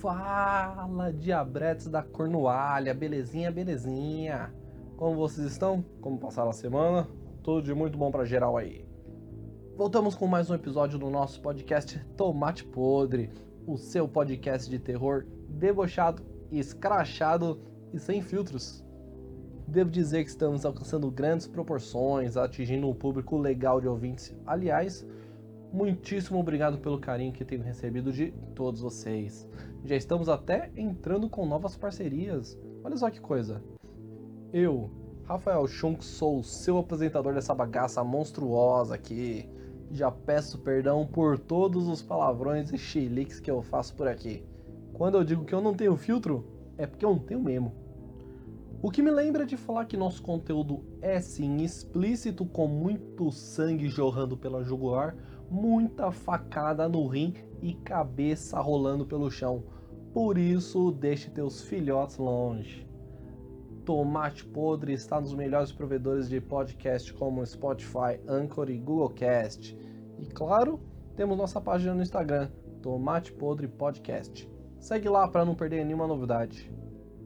Fala, diabretes da Cornualha, belezinha, belezinha? Como vocês estão? Como passaram a semana? Tudo de muito bom para geral aí. Voltamos com mais um episódio do nosso podcast Tomate Podre, o seu podcast de terror debochado, escrachado e sem filtros. Devo dizer que estamos alcançando grandes proporções, atingindo um público legal de ouvintes. Aliás, muitíssimo obrigado pelo carinho que tenho recebido de todos vocês. Já estamos até entrando com novas parcerias. Olha só que coisa. Eu, Rafael Schunk, sou o seu apresentador dessa bagaça monstruosa aqui. Já peço perdão por todos os palavrões e chiliques que eu faço por aqui. Quando eu digo que eu não tenho filtro, é porque eu não tenho mesmo. O que me lembra de falar que nosso conteúdo é sim explícito, com muito sangue jorrando pela jugular, muita facada no rim e cabeça rolando pelo chão. Por isso, deixe teus filhotes longe. Tomate Podre está nos melhores provedores de podcast como Spotify, Anchor e Google Cast. E claro, temos nossa página no Instagram, Tomate Podre Podcast. Segue lá para não perder nenhuma novidade.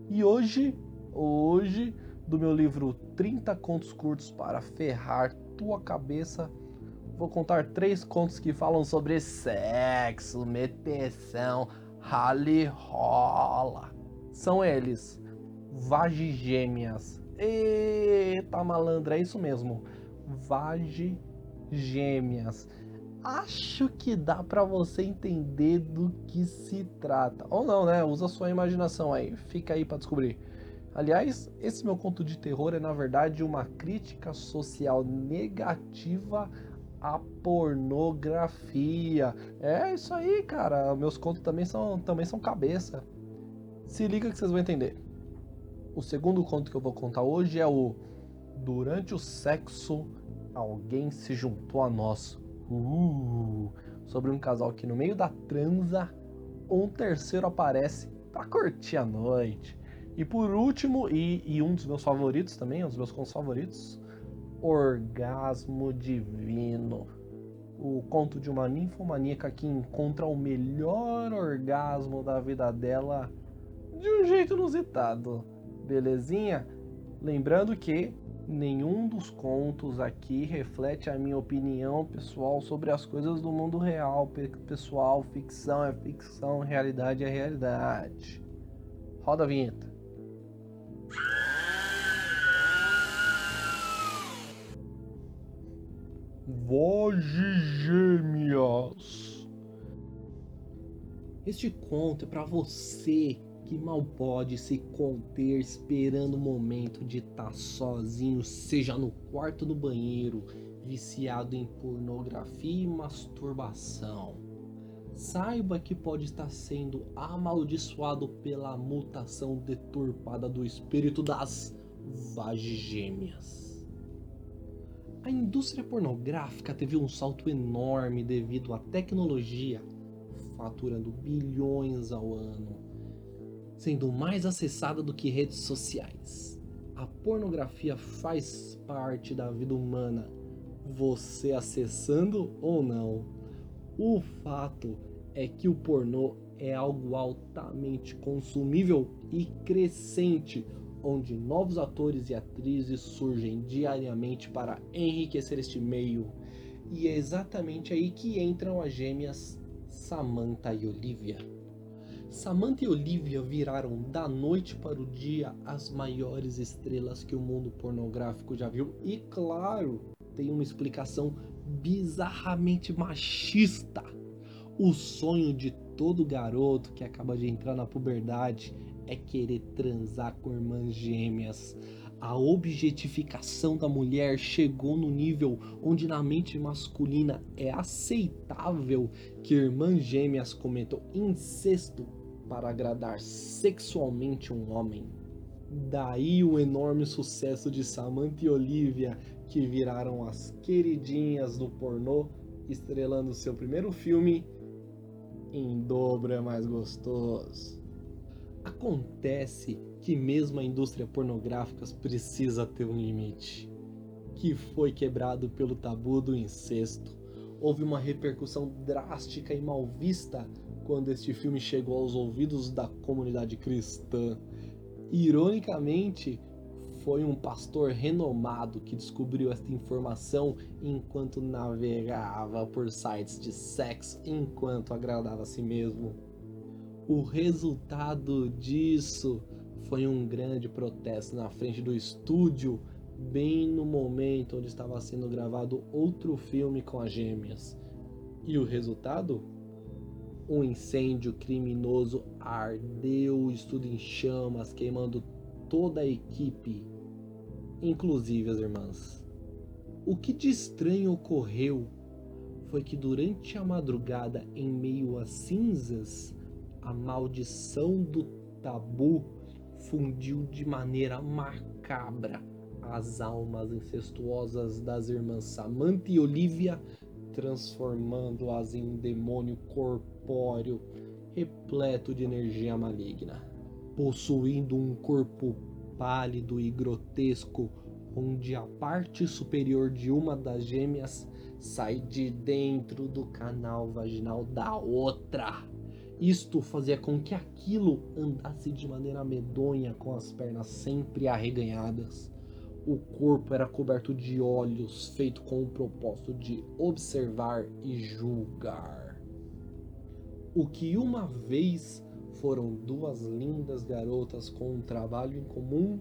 E hoje, hoje, do meu livro 30 contos curtos para ferrar tua cabeça, vou contar três contos que falam sobre sexo, meteção, rally rola. São eles: Vagigêmeas. Eita malandra, é isso mesmo. Vagigêmeas. Acho que dá para você entender do que se trata. Ou não, né? Usa sua imaginação aí. Fica aí para descobrir. Aliás, esse meu conto de terror é na verdade uma crítica social negativa à pornografia. É isso aí, cara. Meus contos também são, também são cabeça. Se liga que vocês vão entender. O segundo conto que eu vou contar hoje é o Durante o sexo, alguém se juntou a nós. Uh, sobre um casal que no meio da transa, um terceiro aparece para curtir a noite. E por último, e, e, um dos meus favoritos também, um dos meus contos favoritos, Orgasmo Divino. O conto de uma ninfomaníaca que encontra o melhor orgasmo da vida dela de um jeito inusitado. Belezinha? Lembrando que nenhum dos contos aqui reflete a minha opinião pessoal sobre as coisas do mundo real. Pessoal, ficção é ficção, realidade é realidade. Roda a vinheta. Vozes Este conto é para você que mal pode se conter esperando o momento de estar tá sozinho, seja no quarto do banheiro, viciado em pornografia e masturbação. Saiba que pode estar sendo amaldiçoado pela mutação deturpada do espírito das vagigêmeas. A indústria pornográfica teve um salto enorme devido à tecnologia, faturando bilhões ao ano sendo mais acessada do que redes sociais. A pornografia faz parte da vida humana, você acessando ou não. O fato é que o pornô é algo altamente consumível e crescente, onde novos atores e atrizes surgem diariamente para enriquecer este meio. E é exatamente aí que entram as gêmeas Samantha e Olivia. Samantha e Olivia viraram da noite para o dia as maiores estrelas que o mundo pornográfico já viu. E claro, tem uma explicação bizarramente machista. O sonho de todo garoto que acaba de entrar na puberdade é querer transar com irmãs gêmeas. A objetificação da mulher chegou no nível onde na mente masculina é aceitável que irmãs gêmeas cometam incesto para agradar sexualmente um homem. Daí o enorme sucesso de Samantha e Olivia, que viraram as queridinhas do pornô, estrelando seu primeiro filme em dobro é mais gostoso. Acontece que mesmo a indústria pornográfica precisa ter um limite, que foi quebrado pelo tabu do incesto houve uma repercussão drástica e mal vista quando este filme chegou aos ouvidos da comunidade cristã. Ironicamente, foi um pastor renomado que descobriu esta informação enquanto navegava por sites de sexo enquanto agradava a si mesmo. O resultado disso foi um grande protesto na frente do estúdio, bem no momento onde estava sendo gravado outro filme com as gêmeas. E o resultado? Um incêndio criminoso ardeu o estúdio em chamas, queimando toda a equipe, inclusive as irmãs. O que de estranho ocorreu foi que durante a madrugada, em meio às cinzas, a maldição do tabu fundiu de maneira macabra as almas incestuosas das irmãs Samantha e Olivia, transformando-as em um demônio corpóreo repleto de energia maligna, possuindo um corpo pálido e grotesco, onde a parte superior de uma das gêmeas sai de dentro do canal vaginal da outra isto fazia com que aquilo andasse de maneira medonha, com as pernas sempre arreganhadas. O corpo era coberto de olhos, feito com o propósito de observar e julgar. O que uma vez foram duas lindas garotas com um trabalho em comum,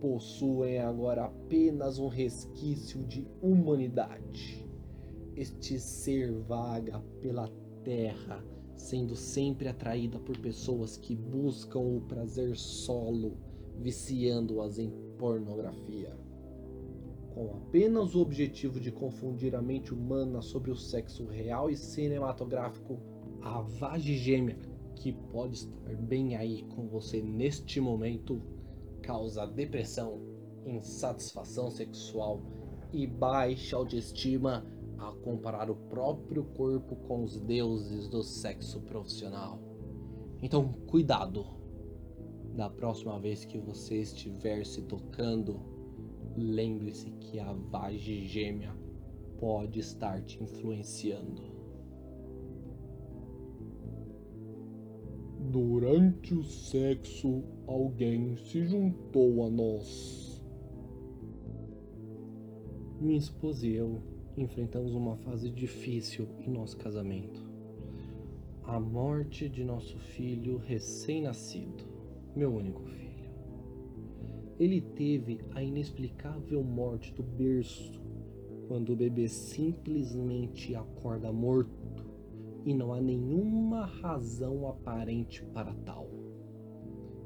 possuem agora apenas um resquício de humanidade. Este ser vaga pela terra sendo sempre atraída por pessoas que buscam o prazer solo, viciando-as em pornografia. Com apenas o objetivo de confundir a mente humana sobre o sexo real e cinematográfico, a vagem gêmea, que pode estar bem aí com você neste momento, causa depressão, insatisfação sexual e baixa autoestima a comparar o próprio corpo com os deuses do sexo profissional. Então, cuidado! Da próxima vez que você estiver se tocando, lembre-se que a vagem gêmea pode estar te influenciando. Durante o sexo, alguém se juntou a nós. Minha esposa e eu enfrentamos uma fase difícil em nosso casamento. A morte de nosso filho recém-nascido, meu único filho. Ele teve a inexplicável morte do berço, quando o bebê simplesmente acorda morto e não há nenhuma razão aparente para tal.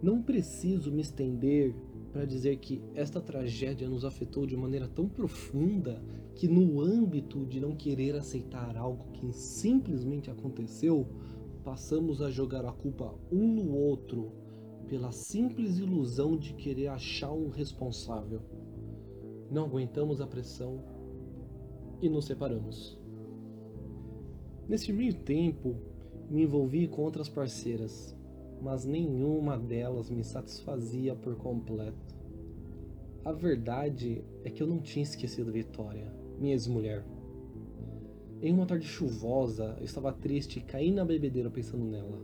Não preciso me estender para dizer que esta tragédia nos afetou de maneira tão profunda que, no âmbito de não querer aceitar algo que simplesmente aconteceu, passamos a jogar a culpa um no outro pela simples ilusão de querer achar um responsável. Não aguentamos a pressão e nos separamos. Nesse meio tempo, me envolvi com outras parceiras mas nenhuma delas me satisfazia por completo. A verdade é que eu não tinha esquecido Vitória, minha ex-mulher. Em uma tarde chuvosa, eu estava triste e caí na bebedeira pensando nela.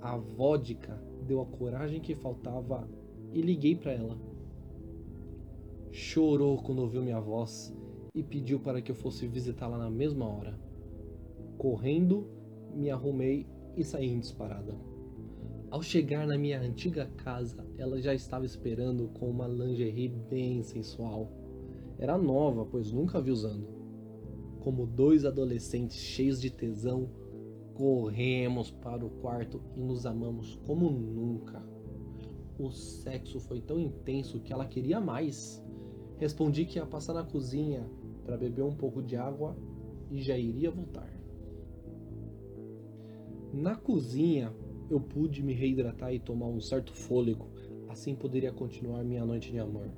A vodka deu a coragem que faltava e liguei para ela. Chorou quando ouviu minha voz e pediu para que eu fosse visitá-la na mesma hora. Correndo, me arrumei e saí em disparada. Ao chegar na minha antiga casa, ela já estava esperando com uma lingerie bem sensual. Era nova, pois nunca vi usando. Como dois adolescentes cheios de tesão, corremos para o quarto e nos amamos como nunca. O sexo foi tão intenso que ela queria mais. Respondi que ia passar na cozinha para beber um pouco de água e já iria voltar. Na cozinha, eu pude me reidratar e tomar um certo fôlego, assim poderia continuar minha noite de amor.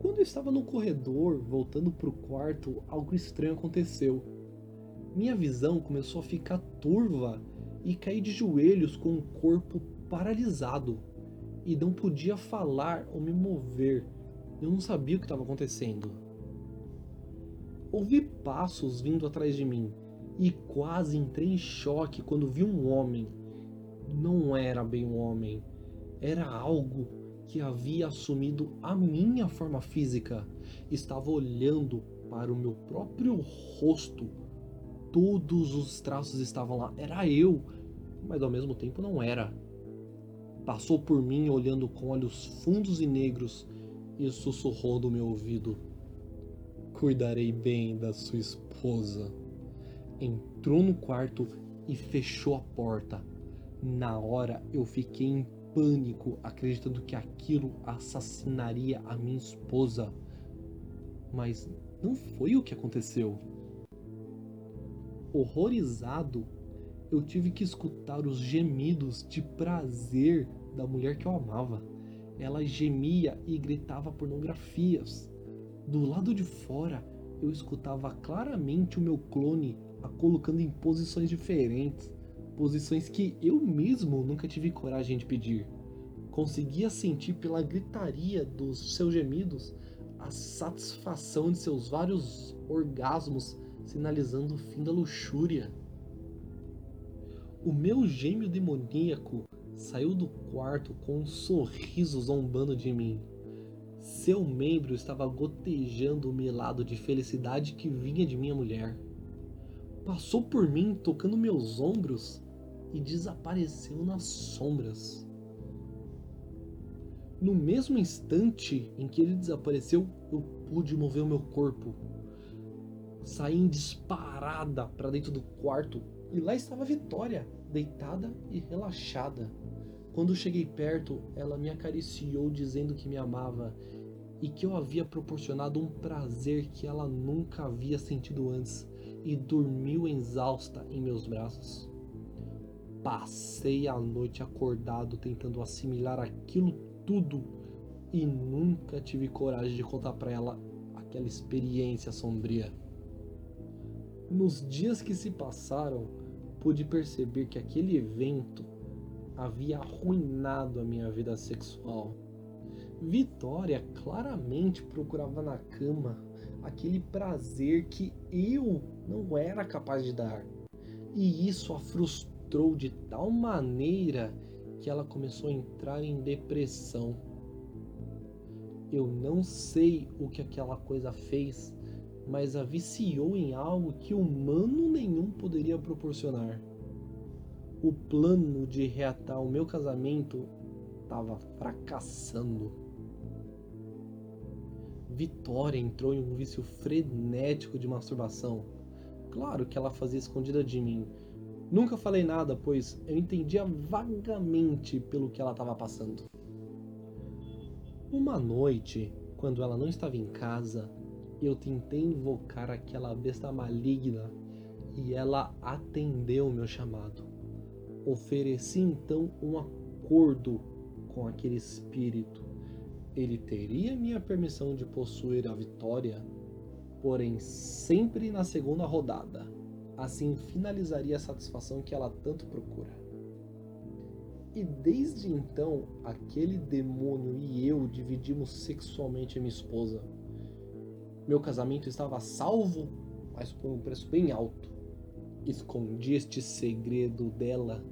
Quando eu estava no corredor, voltando para o quarto, algo estranho aconteceu. Minha visão começou a ficar turva e caí de joelhos com o corpo paralisado e não podia falar ou me mover. Eu não sabia o que estava acontecendo. Ouvi passos vindo atrás de mim e quase entrei em choque quando vi um homem. Não era bem um homem, era algo que havia assumido a minha forma física. Estava olhando para o meu próprio rosto. Todos os traços estavam lá. Era eu, mas ao mesmo tempo não era. Passou por mim olhando com olhos fundos e negros e sussurrou no meu ouvido: Cuidarei bem da sua esposa. Entrou no quarto e fechou a porta. Na hora eu fiquei em pânico, acreditando que aquilo assassinaria a minha esposa. Mas não foi o que aconteceu. Horrorizado, eu tive que escutar os gemidos de prazer da mulher que eu amava. Ela gemia e gritava pornografias. Do lado de fora, eu escutava claramente o meu clone a colocando em posições diferentes, posições que eu mesmo nunca tive coragem de pedir. Conseguia sentir pela gritaria dos seus gemidos a satisfação de seus vários orgasmos, sinalizando o fim da luxúria. O meu gêmeo demoníaco saiu do quarto com um sorriso zombando de mim. Seu membro estava gotejando o melado de felicidade que vinha de minha mulher. Passou por mim tocando meus ombros e desapareceu nas sombras. No mesmo instante em que ele desapareceu, eu pude mover o meu corpo. Saí em disparada para dentro do quarto e lá estava Vitória, deitada e relaxada. Quando cheguei perto, ela me acariciou dizendo que me amava e que eu havia proporcionado um prazer que ela nunca havia sentido antes e dormiu exausta em meus braços. Passei a noite acordado tentando assimilar aquilo tudo e nunca tive coragem de contar para ela aquela experiência sombria. Nos dias que se passaram, pude perceber que aquele evento havia arruinado a minha vida sexual. Vitória claramente procurava na cama aquele prazer que eu não era capaz de dar. E isso a frustrou de tal maneira que ela começou a entrar em depressão. Eu não sei o que aquela coisa fez, mas a viciou em algo que humano nenhum poderia proporcionar. O plano de reatar o meu casamento estava fracassando. Vitória entrou em um vício frenético de masturbação. Claro que ela fazia escondida de mim, Nunca falei nada, pois eu entendia vagamente pelo que ela estava passando. Uma noite, quando ela não estava em casa, eu tentei invocar aquela besta maligna e ela atendeu o meu chamado. Ofereci então um acordo com aquele espírito. Ele teria minha permissão de possuir a vitória, porém sempre na segunda rodada. Assim finalizaria a satisfação que ela tanto procura. E desde então, aquele demônio e eu dividimos sexualmente minha esposa. Meu casamento estava salvo, mas por um preço bem alto. Escondi este segredo dela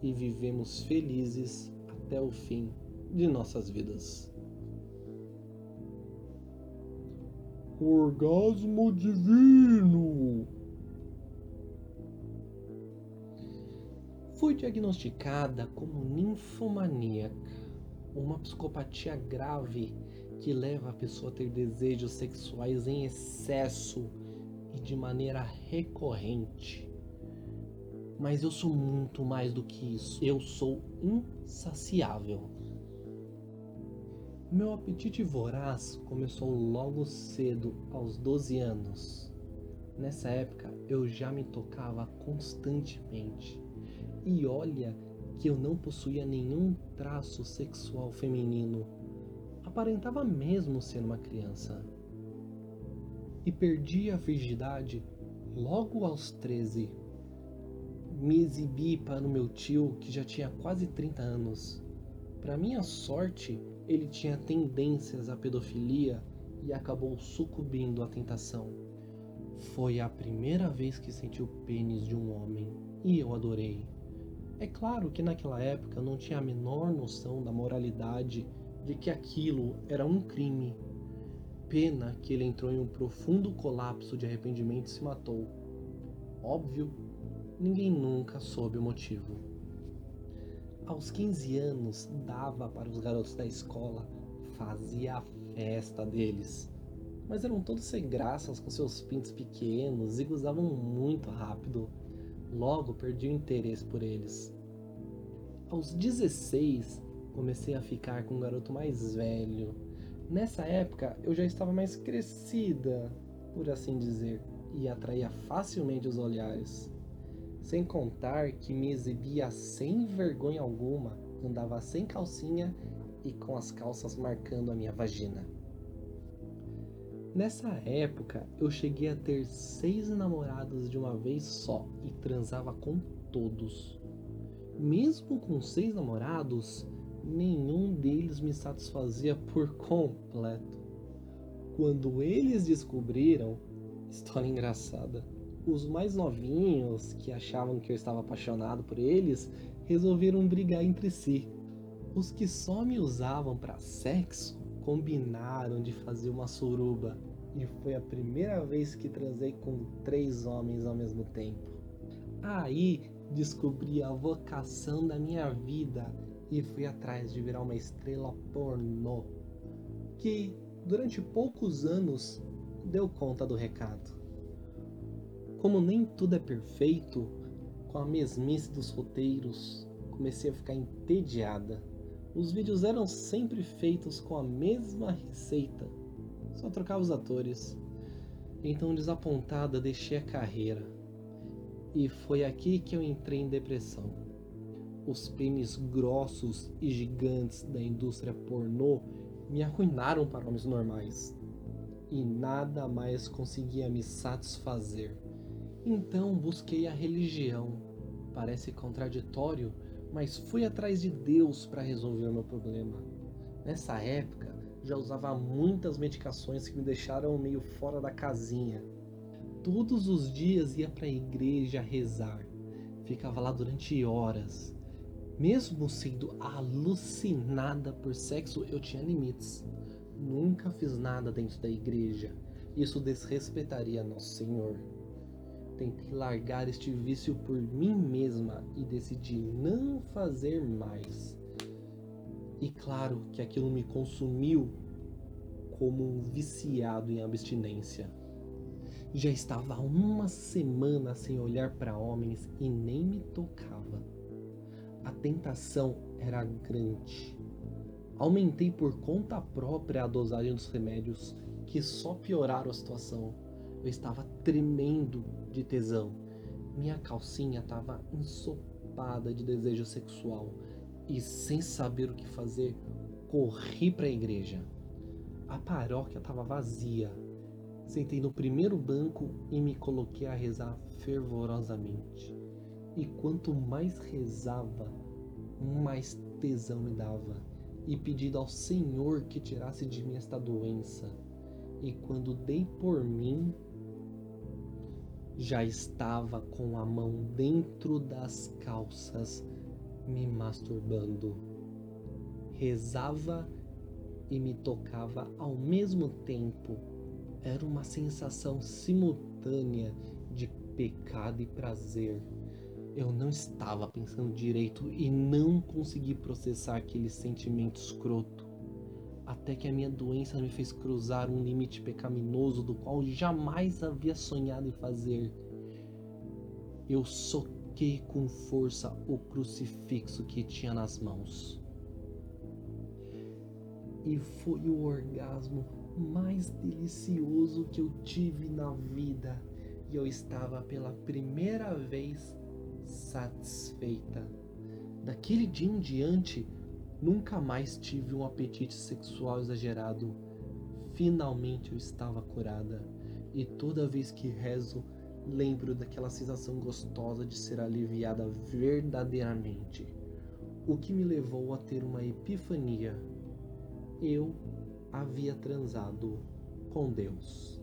e vivemos felizes até o fim de nossas vidas. Orgasmo divino! Fui diagnosticada como ninfomaníaca, uma psicopatia grave que leva a pessoa a ter desejos sexuais em excesso e de maneira recorrente. Mas eu sou muito mais do que isso. Eu sou insaciável. Meu apetite voraz começou logo cedo, aos 12 anos. Nessa época eu já me tocava constantemente e olha que eu não possuía nenhum traço sexual feminino. Aparentava mesmo ser uma criança. E perdi a virgindade logo aos 13. Me exibi para o meu tio, que já tinha quase 30 anos. Para minha sorte, ele tinha tendências à pedofilia e acabou sucumbindo à tentação. Foi a primeira vez que senti o pênis de um homem e eu adorei. É claro que naquela época não tinha a menor noção da moralidade de que aquilo era um crime. Pena que ele entrou em um profundo colapso de arrependimento e se matou. Óbvio, ninguém nunca soube o motivo. Aos 15 anos, dava para os garotos da escola, fazia a festa deles. Mas eram todos sem graças com seus pintos pequenos e gozavam muito rápido. Logo perdi o interesse por eles. Aos 16, comecei a ficar com um garoto mais velho. Nessa época eu já estava mais crescida, por assim dizer, e atraía facilmente os olhares. Sem contar que me exibia sem vergonha alguma, andava sem calcinha e com as calças marcando a minha vagina. Nessa época eu cheguei a ter seis namorados de uma vez só e transava com todos. Mesmo com seis namorados, nenhum deles me satisfazia por completo. Quando eles descobriram, história engraçada, os mais novinhos, que achavam que eu estava apaixonado por eles, resolveram brigar entre si. Os que só me usavam para sexo combinaram de fazer uma suruba e foi a primeira vez que transei com três homens ao mesmo tempo. Aí descobri a vocação da minha vida e fui atrás de virar uma estrela pornô, que durante poucos anos deu conta do recado. Como nem tudo é perfeito, com a mesmice dos roteiros, comecei a ficar entediada. Os vídeos eram sempre feitos com a mesma receita, só trocava os atores. Então, desapontada, deixei a carreira. E foi aqui que eu entrei em depressão os pênis grossos e gigantes da indústria pornô me arruinaram para homens normais. E nada mais conseguia me satisfazer. Então busquei a religião. Parece contraditório, mas fui atrás de Deus para resolver o meu problema. Nessa época, já usava muitas medicações que me deixaram meio fora da casinha. Todos os dias ia para a igreja rezar. Ficava lá durante horas mesmo sendo alucinada por sexo, eu tinha limites. Nunca fiz nada dentro da igreja. Isso desrespeitaria Nosso Senhor. Tentei largar este vício por mim mesma e decidi não fazer mais. E claro que aquilo me consumiu como um viciado em abstinência. Já estava uma semana sem olhar para homens e nem me tocava a tentação era grande. Aumentei por conta própria a dosagem dos remédios, que só pioraram a situação. Eu estava tremendo de tesão. Minha calcinha estava ensopada de desejo sexual e, sem saber o que fazer, corri para a igreja. A paróquia estava vazia. Sentei no primeiro banco e me coloquei a rezar fervorosamente. E quanto mais rezava, mais tesão me dava, e pedido ao Senhor que tirasse de mim esta doença. E quando dei por mim, já estava com a mão dentro das calças, me masturbando. Rezava e me tocava ao mesmo tempo. Era uma sensação simultânea de pecado e prazer. Eu não estava pensando direito e não consegui processar aquele sentimento escroto. Até que a minha doença me fez cruzar um limite pecaminoso do qual jamais havia sonhado em fazer. Eu soquei com força o crucifixo que tinha nas mãos. E foi o orgasmo mais delicioso que eu tive na vida. E eu estava pela primeira vez satisfeita. Daquele dia em diante, nunca mais tive um apetite sexual exagerado. Finalmente eu estava curada, e toda vez que rezo, lembro daquela sensação gostosa de ser aliviada verdadeiramente. O que me levou a ter uma epifania. Eu havia transado com Deus.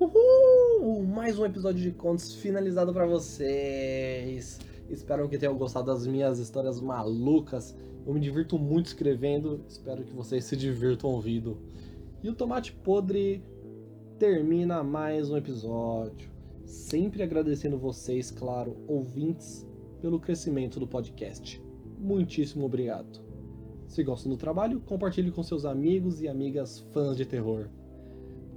Uhul! Mais um episódio de contos finalizado para vocês. Espero que tenham gostado das minhas histórias malucas. Eu me divirto muito escrevendo, espero que vocês se divirtam ouvindo. E o Tomate Podre termina mais um episódio. Sempre agradecendo vocês, claro, ouvintes, pelo crescimento do podcast. Muitíssimo obrigado. Se gostam do trabalho, compartilhe com seus amigos e amigas fãs de terror.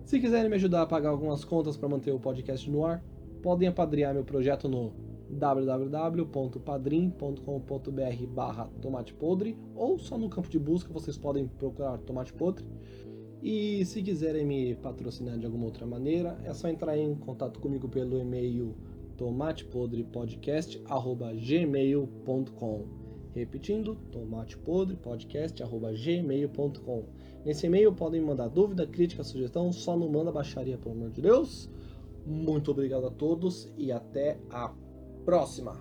Se quiserem me ajudar a pagar algumas contas para manter o podcast no ar, podem apadrear meu projeto no www.padrim.com.br barra tomate podre ou só no campo de busca vocês podem procurar tomate podre. E se quiserem me patrocinar de alguma outra maneira, é só entrar em contato comigo pelo e-mail tomatepodrepodcast.gmail.com Repetindo, tomatepodrepodcast.gmail.com Nesse e-mail podem mandar dúvida, crítica, sugestão, só não manda baixaria, pelo amor de Deus. Muito obrigado a todos e até a próxima!